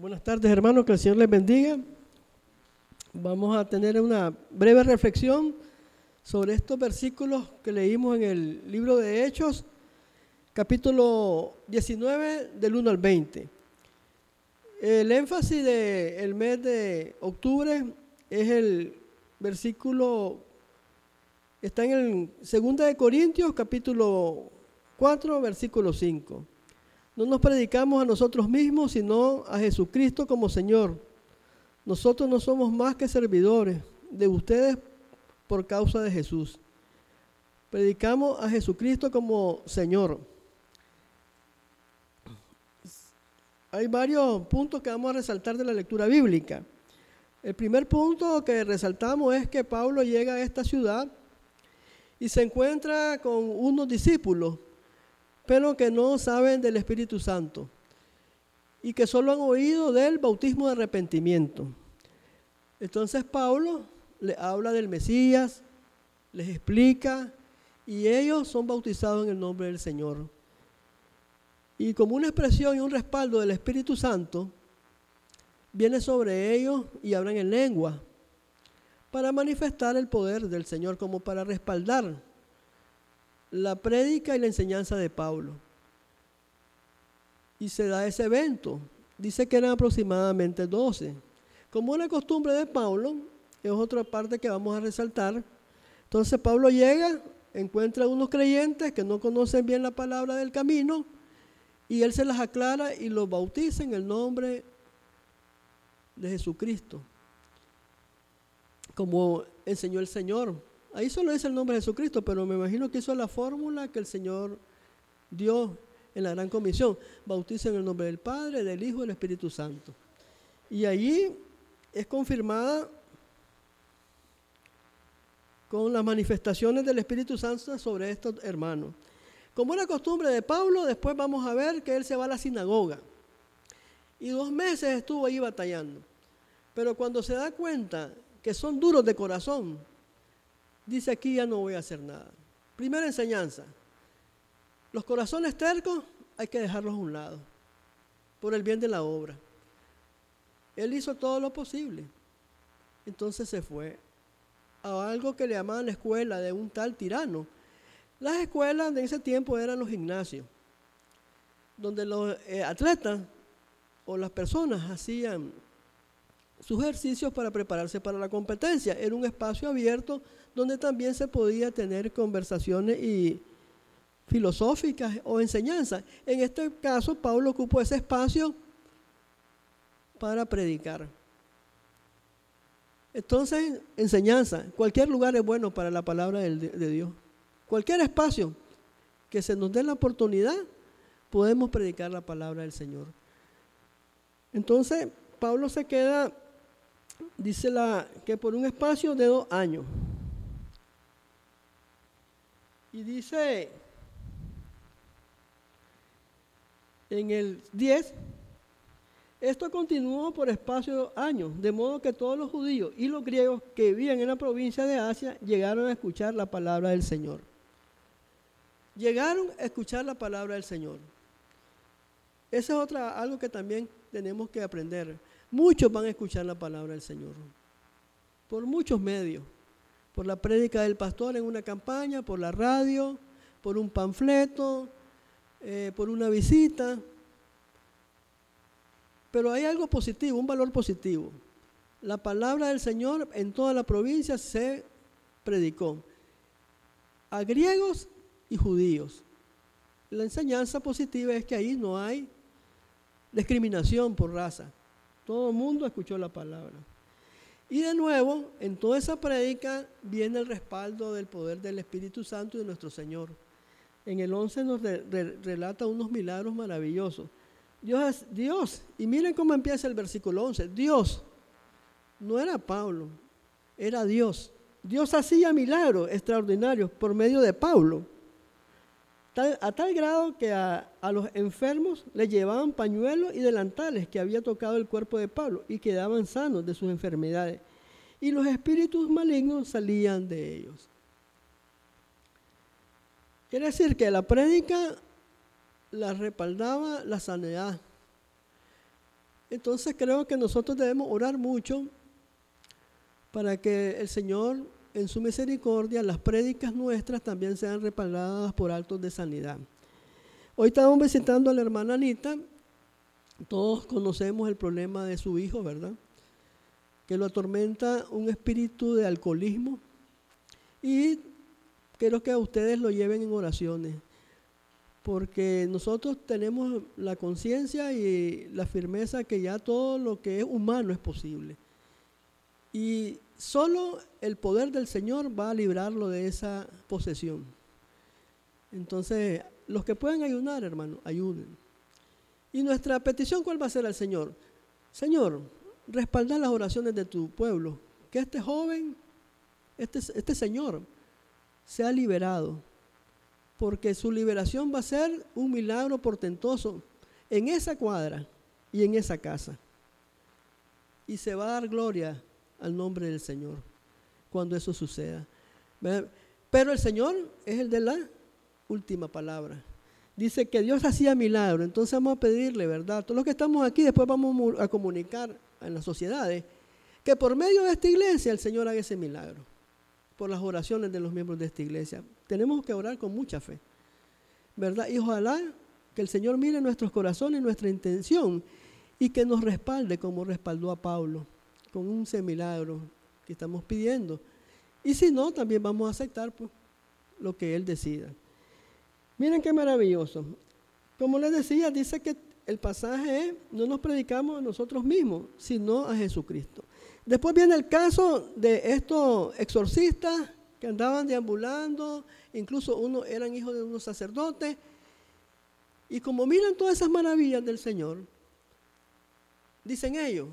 Buenas tardes hermanos, que el Señor les bendiga. Vamos a tener una breve reflexión sobre estos versículos que leímos en el libro de Hechos, capítulo 19 del 1 al 20. El énfasis del mes de octubre es el versículo, está en el 2 de Corintios, capítulo 4, versículo 5. No nos predicamos a nosotros mismos, sino a Jesucristo como Señor. Nosotros no somos más que servidores de ustedes por causa de Jesús. Predicamos a Jesucristo como Señor. Hay varios puntos que vamos a resaltar de la lectura bíblica. El primer punto que resaltamos es que Pablo llega a esta ciudad y se encuentra con unos discípulos pero que no saben del Espíritu Santo y que solo han oído del bautismo de arrepentimiento. Entonces Pablo le habla del Mesías, les explica y ellos son bautizados en el nombre del Señor. Y como una expresión y un respaldo del Espíritu Santo, viene sobre ellos y hablan en lengua para manifestar el poder del Señor, como para respaldar la prédica y la enseñanza de Pablo. Y se da ese evento. Dice que eran aproximadamente 12. Como una costumbre de Pablo, es otra parte que vamos a resaltar. Entonces Pablo llega, encuentra a unos creyentes que no conocen bien la palabra del camino y él se las aclara y los bautiza en el nombre de Jesucristo, como enseñó el Señor. Ahí solo dice el nombre de Jesucristo, pero me imagino que hizo la fórmula que el Señor dio en la gran comisión. Bautiza en el nombre del Padre, del Hijo y del Espíritu Santo. Y allí es confirmada con las manifestaciones del Espíritu Santo sobre estos hermanos. Como era costumbre de Pablo, después vamos a ver que él se va a la sinagoga. Y dos meses estuvo ahí batallando. Pero cuando se da cuenta que son duros de corazón, dice aquí ya no voy a hacer nada. Primera enseñanza, los corazones tercos hay que dejarlos a un lado, por el bien de la obra. Él hizo todo lo posible. Entonces se fue a algo que le llamaban la escuela de un tal tirano. Las escuelas de ese tiempo eran los gimnasios, donde los eh, atletas o las personas hacían sus ejercicios para prepararse para la competencia. Era un espacio abierto donde también se podía tener conversaciones y filosóficas o enseñanzas. En este caso, Pablo ocupó ese espacio para predicar. Entonces, enseñanza. Cualquier lugar es bueno para la palabra de, Dios. Cualquier espacio que se nos dé la oportunidad, podemos predicar la palabra del Señor. Entonces, Pablo se queda dice la, que por un espacio de dos años. Y dice en el 10, esto continuó por espacio de años, de modo que todos los judíos y los griegos que vivían en la provincia de Asia llegaron a escuchar la palabra del Señor. Llegaron a escuchar la palabra del Señor. Eso es otra, algo que también tenemos que aprender. Muchos van a escuchar la palabra del Señor, por muchos medios, por la prédica del pastor en una campaña, por la radio, por un panfleto, eh, por una visita. Pero hay algo positivo, un valor positivo. La palabra del Señor en toda la provincia se predicó a griegos y judíos. La enseñanza positiva es que ahí no hay discriminación por raza. Todo el mundo escuchó la palabra. Y de nuevo, en toda esa prédica viene el respaldo del poder del Espíritu Santo y de nuestro Señor. En el 11 nos relata unos milagros maravillosos. Dios Dios. Y miren cómo empieza el versículo 11. Dios. No era Pablo, era Dios. Dios hacía milagros extraordinarios por medio de Pablo a tal grado que a, los enfermos le llevaban pañuelos y delantales que había tocado el cuerpo de Pablo y quedaban sanos de sus enfermedades. Y los espíritus malignos salían de ellos. Quiere decir que la prédica la respaldaba la sanidad. Entonces creo que nosotros debemos orar mucho para que el Señor, en su misericordia, las prédicas nuestras también sean respaldadas por actos de sanidad. Hoy estamos visitando a la hermana Anita. Todos conocemos el problema de su hijo, ¿verdad? Que lo atormenta un espíritu de alcoholismo. Y quiero que a ustedes lo lleven en oraciones porque nosotros tenemos la conciencia y la firmeza que ya todo lo que es humano es posible. Y solo el poder del Señor va a librarlo de esa posesión. Entonces, los que pueden ayudar, hermano, ayuden. Y nuestra petición, ¿cuál va a ser al Señor? Señor, respalda las oraciones de tu pueblo. Que este joven, este, este señor, sea liberado porque su liberación va a ser un milagro portentoso en esa cuadra y en esa casa. Y se va a dar gloria al nombre del Señor cuando eso suceda. Pero el Señor es el de la última palabra. Dice que Dios hacía milagro, entonces vamos a pedirle, ¿verdad? Todos los que estamos aquí después vamos a comunicar en las sociedades que por medio de esta iglesia el Señor haga ese milagro por las oraciones de los miembros de esta iglesia. Tenemos que orar con mucha fe, ¿verdad? Y ojalá que el Señor mire nuestros corazones, nuestra intención y que nos respalde como respaldó a Pablo con un semilagro que estamos pidiendo. Y si no, también vamos a aceptar pues, lo que Él decida. Miren qué maravilloso. Como les decía, dice que el pasaje es, no nos predicamos a nosotros mismos, sino a Jesucristo. Después viene el caso de estos exorcistas que andaban deambulando, incluso uno eran hijos de unos sacerdotes, y como miran todas esas maravillas del Señor, dicen ellos,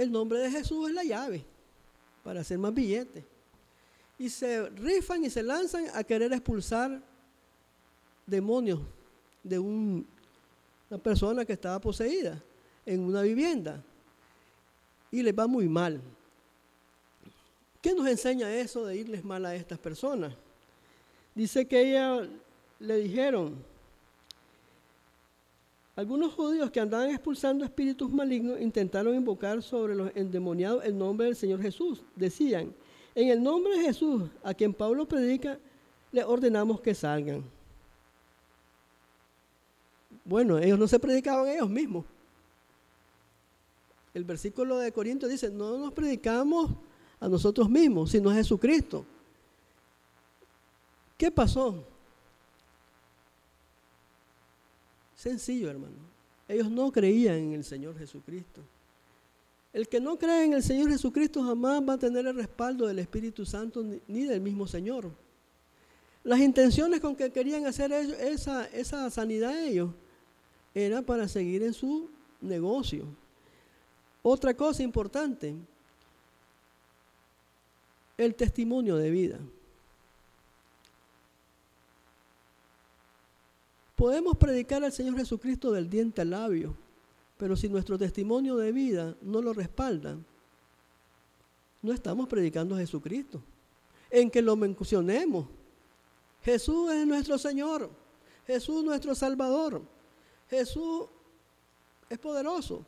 el nombre de Jesús es la llave para hacer más billetes. Y se rifan y se lanzan a querer expulsar demonios de una persona que estaba poseída en una vivienda y les va muy mal. ¿Qué nos enseña eso de irles mal a estas personas? Dice que ella le dijeron, algunos judíos que andaban expulsando espíritus malignos intentaron invocar sobre los endemoniados el nombre del Señor Jesús. Decían, en el nombre de Jesús, a quien Pablo predica, le ordenamos que salgan. Bueno, ellos no se predicaban ellos mismos el versículo de Corintios dice, no nos predicamos a nosotros mismos, sino a Jesucristo. ¿Qué pasó? Sencillo, hermano. Ellos no creían en el Señor Jesucristo. El que no cree en el Señor Jesucristo jamás va a tener el respaldo del Espíritu Santo ni del mismo Señor. Las intenciones con que querían hacer esa, esa sanidad ellos era para seguir en su negocio. Otra cosa importante, el testimonio de vida. Podemos predicar al Señor Jesucristo del diente al labio, pero si nuestro testimonio de vida no lo respalda, no estamos predicando a Jesucristo. En que lo mencionemos. Jesús es nuestro Señor. Jesús nuestro Salvador. Jesús es poderoso.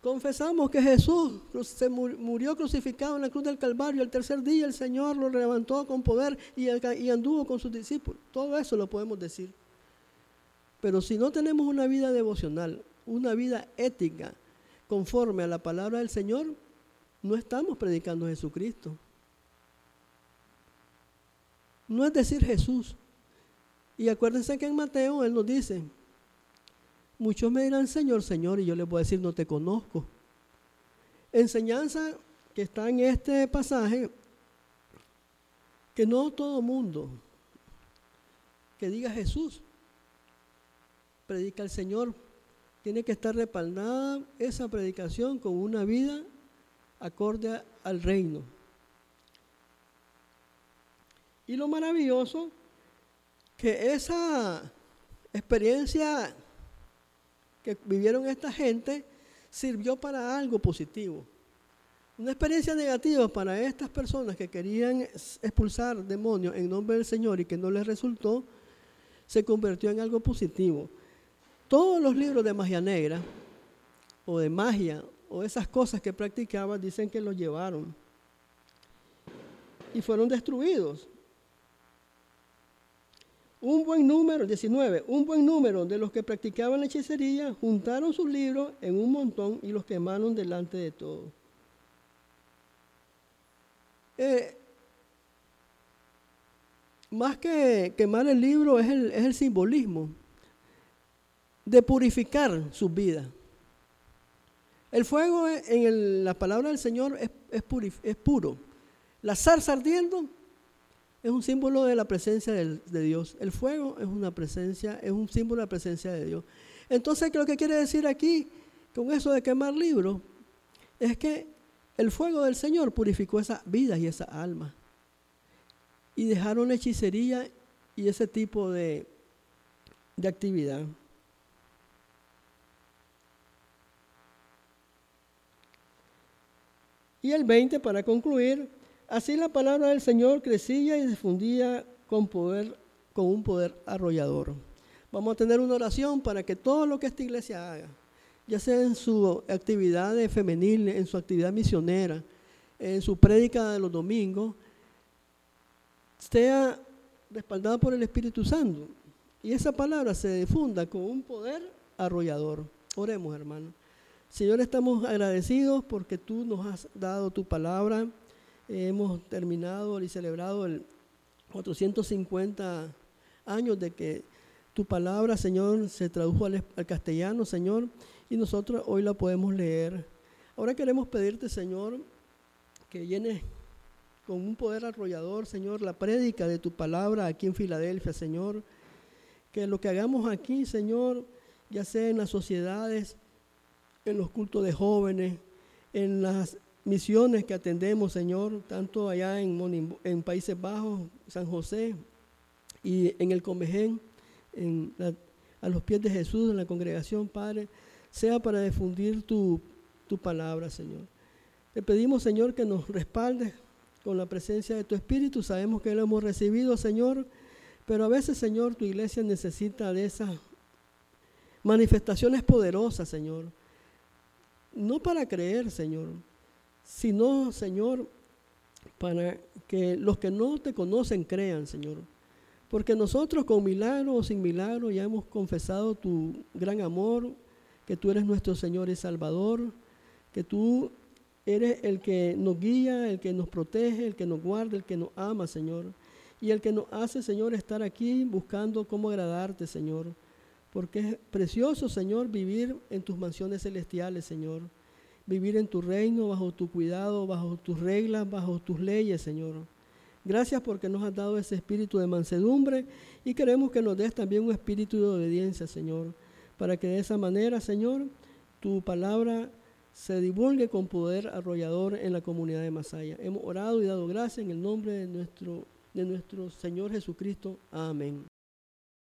Confesamos que Jesús se murió crucificado en la cruz del Calvario. El tercer día el Señor lo levantó con poder y, anduvo con sus discípulos. Todo eso lo podemos decir. Pero si no tenemos una vida devocional, una vida ética, conforme a la palabra del Señor, no estamos predicando a Jesucristo. No es decir Jesús. Y acuérdense que en Mateo Él nos dice, Muchos me dirán, Señor, Señor, y yo les voy a decir, no te conozco. Enseñanza que está en este pasaje, que no todo mundo que diga Jesús, predica al Señor, tiene que estar respaldada esa predicación con una vida acorde al reino. Y lo maravilloso, que esa experiencia que vivieron esta gente sirvió para algo positivo. Una experiencia negativa para estas personas que querían expulsar demonios en nombre del Señor y que no les resultó, se convirtió en algo positivo. Todos los libros de magia negra o de magia o esas cosas que practicaban dicen que los llevaron y fueron destruidos. Un buen número, 19, un buen número de los que practicaban la hechicería juntaron sus libros en un montón y los quemaron delante de todos. Eh, más que quemar el libro es el, simbolismo de purificar sus vidas. El fuego en la palabra del Señor es, es, puro. La zarza ardiendo es un símbolo de la presencia de, Dios. El fuego es una presencia, es un símbolo de la presencia de Dios. Entonces, ¿qué lo que quiere decir aquí con eso de quemar libros? Es que el fuego del Señor purificó esas vidas y esas almas. Y dejaron hechicería y ese tipo de actividad. Y el 20, para concluir, así la palabra del Señor crecía y difundía con poder, con un poder arrollador. Vamos a tener una oración para que todo lo que esta iglesia haga, ya sea en su actividad femenil, en su actividad misionera, en su prédica de los domingos, sea respaldada por el Espíritu Santo. Y esa palabra se difunda con un poder arrollador. Oremos, hermano. Señor, estamos agradecidos porque tú nos has dado tu palabra. hemos terminado y celebrado el 450 años de que tu palabra, Señor, se tradujo al, castellano, Señor y nosotros hoy la podemos leer. Ahora queremos pedirte, Señor, que llenes con un poder arrollador, Señor, la prédica de tu palabra aquí en Filadelfia, Señor. Que lo que hagamos aquí, Señor, ya sea en las sociedades, en los cultos de jóvenes, en las misiones que atendemos, Señor, tanto allá en, en Países Bajos, San José, y en el Comején, a los pies de Jesús, en la congregación, Padre sea para difundir tu, palabra, Señor. Te pedimos, Señor, que nos respaldes con la presencia de tu Espíritu. Sabemos que lo hemos recibido, Señor, pero a veces, Señor, tu iglesia necesita de esas manifestaciones poderosas, Señor. No para creer, Señor, sino, Señor, para que los que no te conocen crean, Señor. Porque nosotros con milagro o sin milagro ya hemos confesado tu gran amor, que tú eres nuestro Señor y Salvador, que tú eres el que nos guía, el que nos protege, el que nos guarda, el que nos ama, Señor. Y el que nos hace, Señor, estar aquí buscando cómo agradarte, Señor. Porque es precioso, Señor, vivir en tus mansiones celestiales, Señor. Vivir en tu reino, bajo tu cuidado, bajo tus reglas, bajo tus leyes, Señor. Gracias porque nos has dado ese espíritu de mansedumbre y queremos que nos des también un espíritu de obediencia, Señor para que de esa manera, Señor, tu palabra se divulgue con poder arrollador en la comunidad de Masaya. Hemos orado y dado gracias en el nombre de nuestro, de nuestro Señor Jesucristo. Amén.